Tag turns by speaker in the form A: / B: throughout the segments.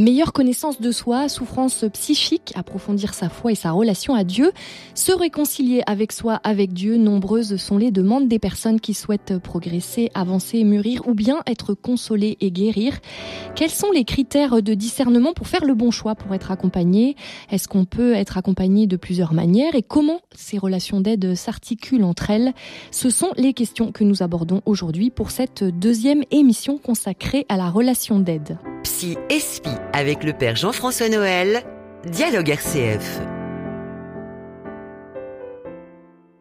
A: Meilleure connaissance de soi, souffrance psychique, approfondir sa foi et sa relation à Dieu, se réconcilier avec soi, avec Dieu, nombreuses sont les demandes des personnes qui souhaitent progresser, avancer, mûrir ou bien être consolées et guérir. Quels sont les critères de discernement pour faire le bon choix, pour être accompagné? Est-ce qu'on peut être accompagné de plusieurs manières et comment ces relations d'aide s'articulent entre elles? Ce sont les questions que nous abordons aujourd'hui pour cette deuxième émission consacrée à la relation d'aide.
B: Psy Espi avec le père Jean-François Noël, Dialogue RCF.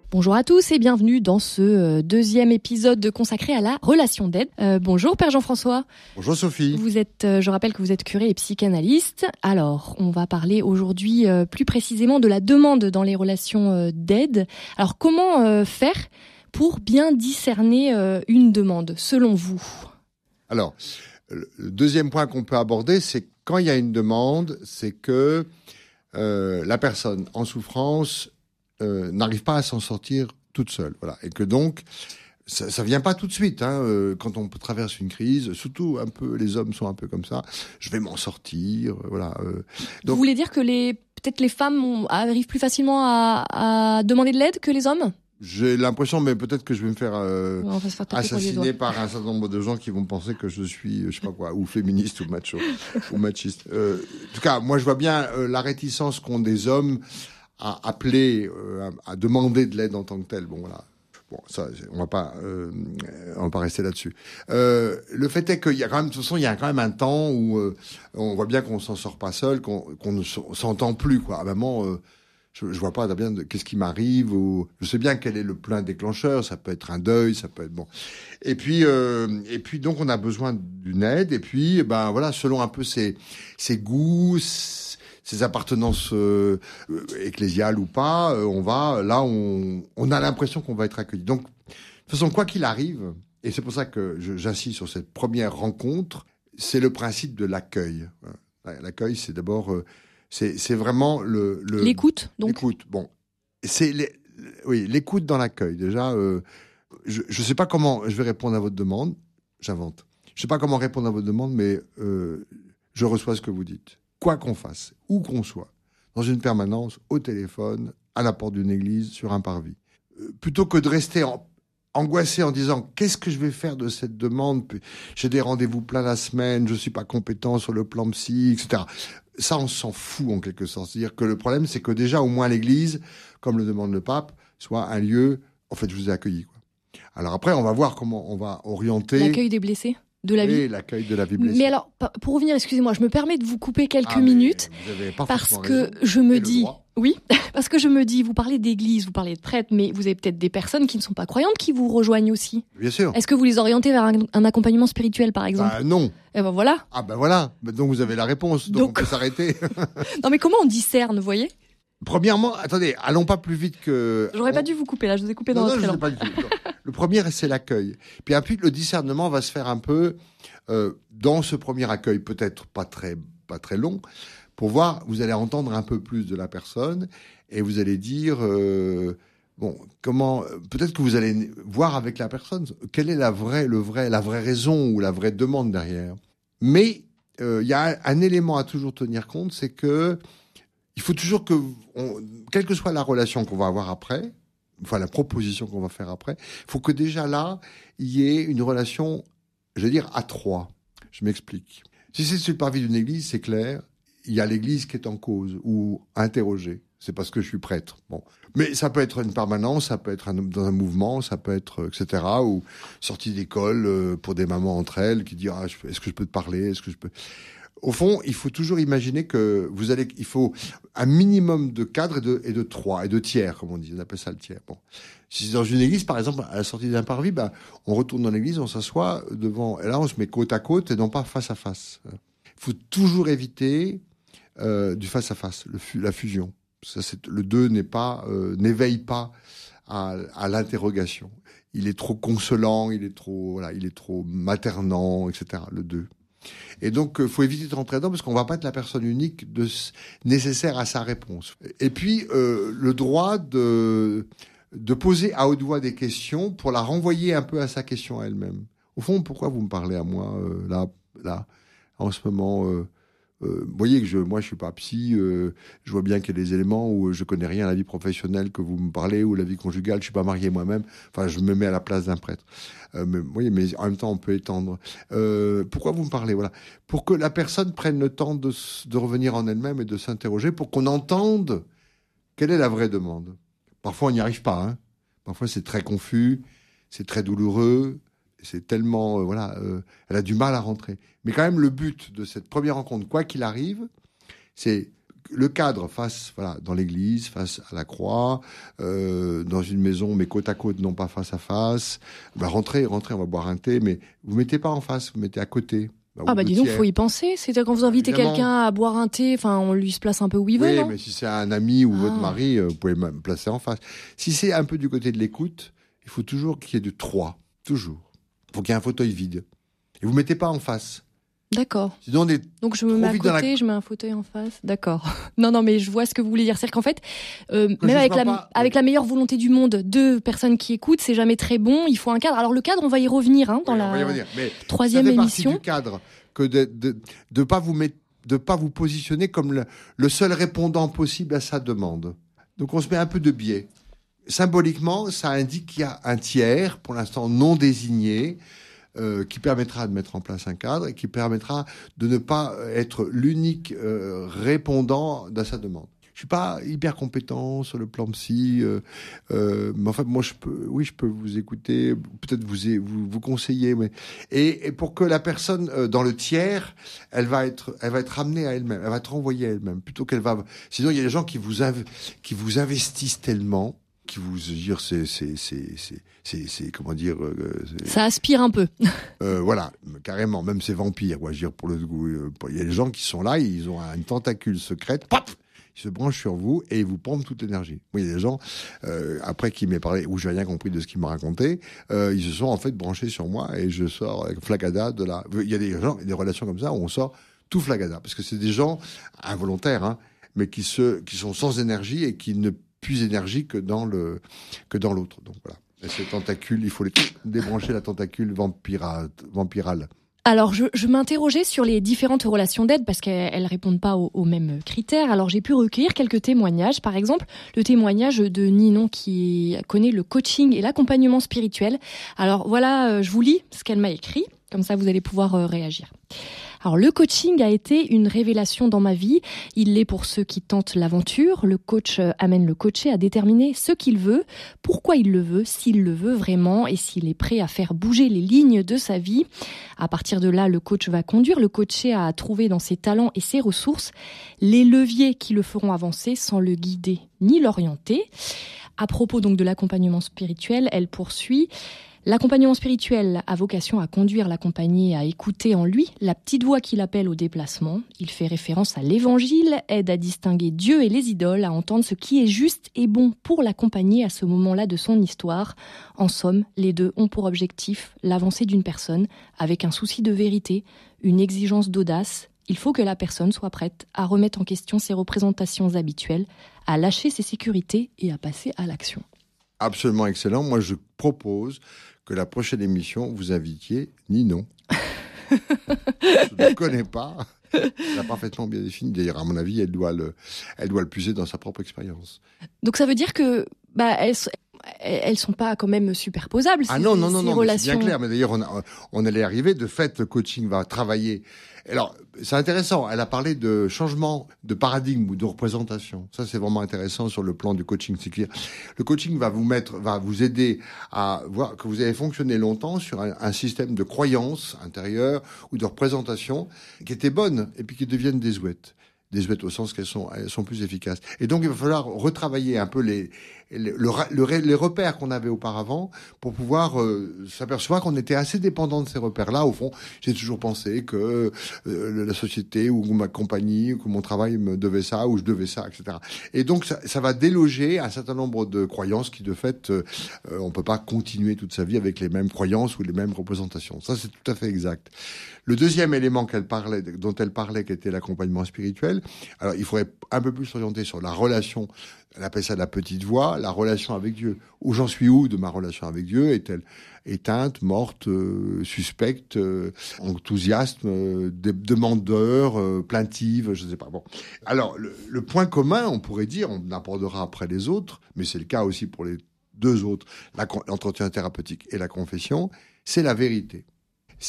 A: Bonjour à tous et bienvenue dans ce euh, deuxième épisode consacré à la relation d'aide. Euh, bonjour Père Jean-François.
C: Bonjour Sophie.
A: Vous êtes, euh, je rappelle que vous êtes curé et psychanalyste. Alors, on va parler aujourd'hui plus précisément de la demande dans les relations d'aide. Alors, comment faire pour bien discerner une demande, selon vous?
C: Alors, le deuxième point qu'on peut aborder, c'est quand il y a une demande, c'est que euh, la personne en souffrance euh, n'arrive pas à s'en sortir toute seule, voilà, et que donc ça, ça vient pas tout de suite. Hein, euh, quand on traverse une crise, surtout un peu, les hommes sont un peu comme ça. Je vais m'en sortir, voilà.
A: donc, Vous voulez dire que les peut-être les femmes arrivent plus facilement à, à demander de l'aide que les hommes?
C: J'ai l'impression, mais peut-être que je vais me faire, euh, assassiner par un certain nombre de gens qui vont penser que je suis, je sais pas quoi, ou féministe ou macho ou machiste. Euh, en tout cas, moi, je vois bien euh, la réticence qu'ont des hommes à appeler, euh, à, demander de l'aide en tant que tel. Bon, voilà. Bon, ça, on va pas, euh, on va pas rester là-dessus. le fait est qu'il y a quand même, de toute façon, il y a quand même un temps où on voit bien qu'on s'en sort pas seul, qu'on ne s'entend plus, quoi. À un moment je, je vois pas bien qu'est-ce qui m'arrive ou je sais bien quel est le plein déclencheur. Ça peut être un deuil, ça peut être bon. Et puis euh, et puis donc on a besoin d'une aide. Et puis ben voilà, selon un peu ses goûts. Ses appartenances euh, ecclésiales ou pas, euh, on va là, on, a l'impression qu'on va être accueilli. Donc, de toute façon, quoi qu'il arrive, et c'est pour ça que j'insiste sur cette première rencontre, c'est le principe de l'accueil. L'accueil, c'est d'abord euh, c'est vraiment le
A: l'écoute. donc
C: l'écoute. Bon, c'est oui l'écoute dans l'accueil. Déjà, euh, je ne sais pas comment je vais répondre à votre demande. J'invente. Je sais pas comment répondre à votre demande, mais euh, je reçois ce que vous dites. Quoi qu'on fasse, où qu'on soit, dans une permanence, au téléphone, à la porte d'une église, sur un parvis, euh, plutôt que de rester angoissé en disant qu'est-ce que je vais faire de cette demande? J'ai des rendez-vous plein la semaine, je suis pas compétent sur le plan psy, etc ça, on s'en fout en quelque sorte. C'est-à-dire que le problème, c'est que déjà, au moins, l'Église, comme le demande le pape, soit un lieu. En fait, je vous ai accueilli. Quoi. Alors après, on va voir comment on va orienter.
A: L'accueil des blessés? De la vie.
C: l'accueil de la vie blessée.
A: Mais alors, pour revenir, excusez-moi, je me permets de vous couper quelques ah, minutes parce que je me dis, oui, parce que je me dis, vous parlez d'église, vous parlez de prêtre, mais vous avez peut-être des personnes qui ne sont pas croyantes qui vous rejoignent aussi.
C: Bien sûr.
A: Est-ce que vous les orientez vers un, accompagnement spirituel, par exemple
C: bah, Non.
A: Et eh ben voilà.
C: Ah ben voilà. Donc vous avez la réponse. Donc, on peut s'arrêter.
A: non mais comment on discerne, vous voyez?
C: Premièrement, attendez, allons pas plus vite que.
A: J'aurais pas dû vous couper là, je vous ai coupé dans votre
C: élan. Pas du tout. le premier, c'est l'accueil. Puis ensuite, le discernement va se faire un peu euh, dans ce premier accueil, peut-être pas très pas très long, pour voir. Vous allez entendre un peu plus de la personne et vous allez dire. Euh, bon, comment peut-être que vous allez voir avec la personne quelle est la vraie, le vrai, la vraie raison ou la vraie demande derrière. Mais euh, il y a un, un, élément à toujours tenir compte, c'est que il faut toujours que, quelle que soit la relation qu'on va avoir après, enfin la proposition qu'on va faire après, il faut que déjà là, il y ait une relation, je vais dire, à trois. Je m'explique. Si c'est sur le parvis d'une église, c'est clair, il y a l'église qui est en cause ou interrogée. C'est parce que je suis prêtre. Bon. Mais ça peut être une permanence, ça peut être dans un mouvement, ça peut être, etc. Ou sortie d'école euh, pour des mamans entre elles qui disent, ah, est-ce que je peux te parler? Est-ce que je peux? Au fond, il faut toujours imaginer que vous allez, il faut un minimum de cadres et de, et de trois, et de tiers, comme on dit. On appelle ça le tiers. Bon. Si c'est dans une église, par exemple, à la sortie d'un parvis, ben, on retourne dans l'église, on s'assoit devant, et là, on se met côte à côte et non pas face à face. Il faut toujours éviter euh, du face à face, la fusion. Ça, le deux n'est pas, euh, n'éveille pas à, à l'interrogation. Il est trop consolant, il est trop, voilà, il est trop maternant, etc. Le deux. Et donc, il euh, faut éviter de rentrer dedans parce qu'on va pas être la personne unique nécessaire à sa réponse. Et puis, euh, le droit de, poser à haute voix des questions pour la renvoyer un peu à sa question à elle-même. Au fond, pourquoi vous me parlez à moi euh, là, là, en ce moment vous voyez que je, moi, je suis pas psy. Euh, je vois bien qu'il y a des éléments où je connais rien à la vie professionnelle que vous me parlez ou la vie conjugale. Je suis pas marié moi-même. Enfin, je me mets à la place d'un prêtre. Euh, mais, vous voyez, mais en même temps, on peut étendre. Euh, pourquoi vous me parlez Voilà, pour que la personne prenne le temps de, de revenir en elle-même et de s'interroger, pour qu'on entende quelle est la vraie demande. Parfois, on n'y arrive pas. Hein. Parfois, c'est très confus, c'est très douloureux, c'est tellement, euh, voilà, euh, elle a du mal à rentrer. Mais quand même, le but de cette première rencontre, quoi qu'il arrive, c'est le cadre face, voilà, dans l'église, face à la croix, euh, dans une maison, mais côte à côte, non pas face à face. Bah, rentrez, rentrez, on va boire un thé, mais vous mettez pas en face, vous mettez à côté.
A: Bah, ah bah dis donc, faut y penser. C'est quand vous invitez quelqu'un à boire un thé, enfin, on lui se place un peu où il veut.
C: Oui, mais si c'est un ami ou votre ah. mari, vous pouvez me placer en face. Si c'est un peu du côté de l'écoute, il faut toujours qu'il y ait de trois, toujours. Il faut qu'il y ait un fauteuil vide. Et vous mettez pas en face.
A: D'accord. Donc je me mets à côté, je mets un fauteuil en face. D'accord. Non, non, mais je vois ce que vous voulez dire. C'est-à-dire qu'en fait, euh, même avec la, avec la meilleure volonté du monde, deux personnes qui écoutent, c'est jamais très bon. Il faut un cadre. Alors le cadre, on va y revenir hein, dans la troisième ça fait émission.
C: du cadre que de de, de pas vous mettre, de pas vous positionner comme le, le seul répondant possible à sa demande. Donc on se met un peu de biais symboliquement, ça indique qu'il y a un tiers, pour l'instant non désigné, euh, qui permettra de mettre en place un cadre et qui permettra de ne pas être l'unique euh, répondant à sa demande. Je suis pas hyper compétent sur le plan psy, euh, euh mais en fait, moi, je peux, oui, je peux vous écouter, peut-être vous, vous, vous conseiller, mais et, et, pour que la personne euh, dans le tiers, elle va être, elle va être ramenée à elle-même, elle va être renvoyée à elle-même, plutôt qu'elle va. Sinon, il y a des gens qui vous qui vous investissent tellement qui vous dire c'est c'est c'est c'est c'est comment dire euh,
A: ça aspire un peu
C: euh, voilà carrément même ces vampires quoi dire pour le euh, il y a des gens qui sont là ils ont une tentacule secrète pop ils se branchent sur vous et ils vous pompent toute l'énergie. il y a des gens, euh, après qui m'est parlé, où j'ai rien compris de ce qu'il m'a raconté, euh, ils se sont en fait branchés sur moi et je sors avec flagada de la... Il y a des gens, des relations comme ça où on sort tout flagada, parce que c'est des gens involontaires, hein, mais qui, se, qui sont sans énergie et qui ne plus énergique que dans l'autre. Donc voilà. Et ces tentacules, il faut les débrancher la tentacule vampirale.
A: Alors, je, je m'interrogeais sur les différentes relations d'aide parce qu'elles répondent pas aux, mêmes critères. Alors, j'ai pu recueillir quelques témoignages. Par exemple, le témoignage de Ninon qui connaît le coaching et l'accompagnement spirituel. Alors, voilà, euh, je vous lis ce qu'elle m'a écrit. Comme ça, vous allez pouvoir euh, réagir. Alors le coaching a été une révélation dans ma vie. Il l'est pour ceux qui tentent l'aventure. Le coach euh, amène le coaché à déterminer ce qu'il veut, pourquoi il le veut, s'il le veut vraiment et s'il est prêt à faire bouger les lignes de sa vie. À partir de là, le coach va conduire le coaché à trouver dans ses talents et ses ressources les leviers qui le feront avancer sans le guider ni l'orienter. À propos donc de l'accompagnement spirituel, elle poursuit L'accompagnement spirituel a vocation à conduire l'accompagné à écouter en lui la petite voix qui l'appelle au déplacement. Il fait référence à l'évangile, aide à distinguer Dieu et les idoles, à entendre ce qui est juste et bon pour l'accompagner à ce moment-là de son histoire. En somme, les deux ont pour objectif l'avancée d'une personne avec un souci de vérité, une exigence d'audace. Il faut que la personne soit prête à remettre en question ses représentations habituelles, à lâcher ses sécurités et à passer à l'action
C: absolument excellent. Moi, je propose que la prochaine émission, vous invitiez Ninon. je ne connais pas. Elle a parfaitement bien défini. D'ailleurs, à mon avis, elle doit le, elle doit le puiser dans sa propre expérience.
A: Donc, ça veut dire que, bah, elles, elles sont pas quand même superposables.
C: Ah non, non, non, non, c'est bien clair. Mais d'ailleurs, on, on allait arriver. De fait, le coaching va travailler alors, c'est intéressant. Elle a parlé de changement de paradigme ou de représentation. Ça, c'est vraiment intéressant sur le plan du coaching. C'est clair. Le coaching va vous mettre, va vous aider à voir que vous avez fonctionné longtemps sur un, système de croyances intérieures ou de représentation qui étaient bonnes et puis qui deviennent désuètes désuètes au sens qu'elles sont, elles sont plus efficaces. Et donc, il va falloir retravailler un peu les, le, les repères qu'on avait auparavant pour pouvoir euh, s'apercevoir qu'on était assez dépendant de ces repères-là. Au fond, j'ai toujours pensé que euh, la société ou ma compagnie ou que mon travail me devait ça ou je devais ça, etc. Et donc ça, va déloger un certain nombre de croyances qui, de fait, euh, on peut pas continuer toute sa vie avec les mêmes croyances ou les mêmes représentations. Ça, c'est tout à fait exact. Le deuxième élément qu'elle parlait, dont elle parlait, qui était l'accompagnement spirituel. Alors, il faudrait un peu plus s'orienter sur la relation elle appelle ça la petite voix, la relation avec Dieu. Où j'en suis où de ma relation avec Dieu Est-elle éteinte, morte, euh, suspecte, euh, enthousiaste, euh, demandeur, plaintive, je ne sais pas. Bon. Alors, le, point commun, on pourrait dire, on abordera après les autres, mais c'est le cas aussi pour les deux autres, l'entretien thérapeutique et la confession, c'est la vérité.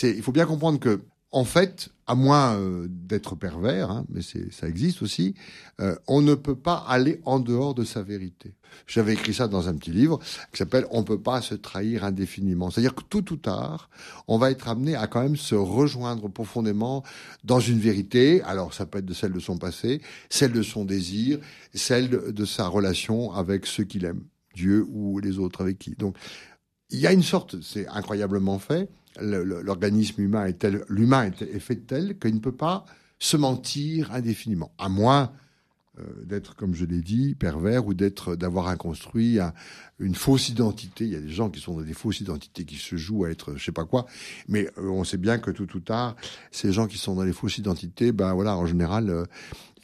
C: Il faut bien comprendre que en fait, à moins euh, d'être pervers, hein, mais ça existe aussi, euh, on ne peut pas aller en dehors de sa vérité. J'avais écrit ça dans un petit livre qui s'appelle On ne peut pas se trahir indéfiniment. C'est-à-dire que tout ou tard, on va être amené à quand même se rejoindre profondément dans une vérité. Alors ça peut être de celle de son passé, celle de son désir, celle de sa relation avec ceux qu'il aime, Dieu ou les autres avec qui. Donc il y a une sorte, c'est incroyablement fait, l'organisme humain est tel, l'humain est, fait tel qu'il ne peut pas se mentir indéfiniment, à moins euh, d'être, comme je l'ai dit, pervers ou d'être, d'avoir inconstruit une fausse identité. Il y a des gens qui sont dans des fausses identités qui se jouent à être, je sais pas quoi, mais euh, on sait bien que tout ou tard, ces gens qui sont dans les fausses identités, ben voilà, en général. Euh,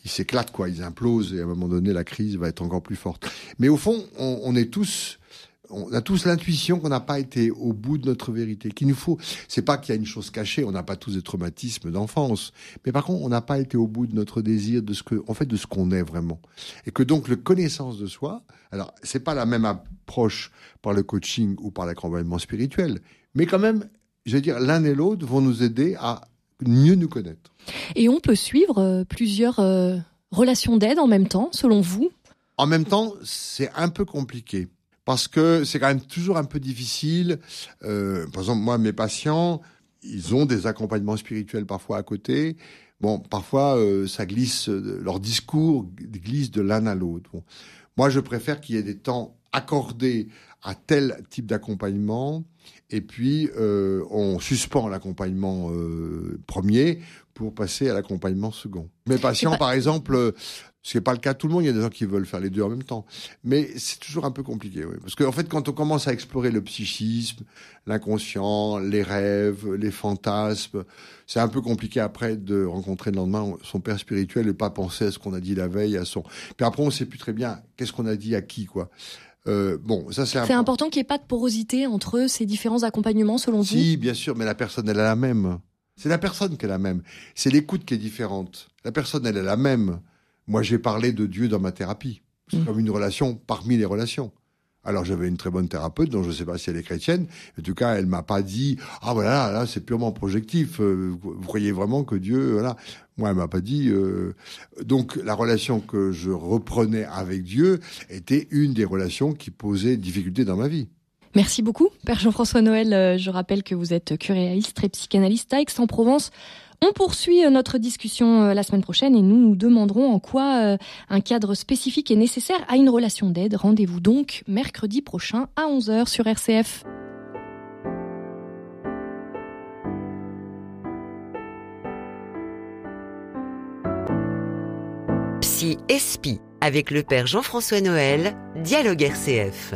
C: ils s'éclatent, quoi, ils implosent, et à un moment donné, la crise va être encore plus forte. Mais au fond, on, on est tous on a tous l'intuition qu'on n'a pas été au bout de notre vérité, qu'il nous faut. C'est pas qu'il y a une chose cachée, on n'a pas tous des traumatismes d'enfance, mais par contre, on n'a pas été au bout de notre désir, de ce que, en fait, de ce qu'on est vraiment, et que donc le connaissance de soi. Alors, c'est pas la même approche par le coaching ou par l'accompagnement spirituel, mais quand même, je veux dire, l'un et l'autre vont nous aider à mieux nous connaître.
A: Et on peut suivre euh, plusieurs euh, relations d'aide en même temps, selon vous?
C: En même temps, c'est un peu compliqué parce que c'est quand même toujours un peu difficile. Euh, par exemple, moi, mes patients, ils ont des accompagnements spirituels parfois à côté. Bon, parfois, euh, ça glisse, leur discours glisse de l'un à l'autre. Bon. Moi, je préfère qu'il y ait des temps accordés à tel type d'accompagnement, et puis euh, on suspend l'accompagnement euh, premier pour passer à l'accompagnement second. Mes patients, par exemple, ce n'est pas le cas de tout le monde. Il y a des gens qui veulent faire les deux en même temps. Mais c'est toujours un peu compliqué, oui. Parce qu'en en fait, quand on commence à explorer le psychisme, l'inconscient, les rêves, les fantasmes, c'est un peu compliqué après de rencontrer le lendemain son père spirituel et pas penser à ce qu'on a dit la veille, à son. Puis après, on sait plus très bien qu'est-ce qu'on a dit à qui, quoi.
A: Euh, bon, ça c'est. C'est important qu'il n'y ait pas de porosité entre ces différents accompagnements, selon vous?
C: Si, bien sûr, mais la personne elle est la même. C'est la personne qui est la même. C'est l'écoute qui est différente. La personne elle est la même. Moi, j'ai parlé de Dieu dans ma thérapie. C'est mm. comme une relation parmi les relations. Alors j'avais une très bonne thérapeute, dont je ne sais pas si elle est chrétienne. En tout cas, elle m'a pas dit ah voilà là c'est purement projectif. Euh, vous croyez vraiment que Dieu voilà. Moi, elle m'a pas dit. Euh... Donc la relation que je reprenais avec Dieu était une des relations qui posait difficulté dans ma vie.
A: Merci beaucoup, Père Jean-François Noël. Euh, je rappelle que vous êtes curéaliste et psychanalyste à Aix-en-Provence. On poursuit euh, notre discussion euh, la semaine prochaine et nous nous demanderons en quoi euh, un cadre spécifique est nécessaire à une relation d'aide. Rendez-vous donc mercredi prochain à 11h sur RCF.
B: Psy Espi avec le père Jean-François Noël, Dialogue RCF.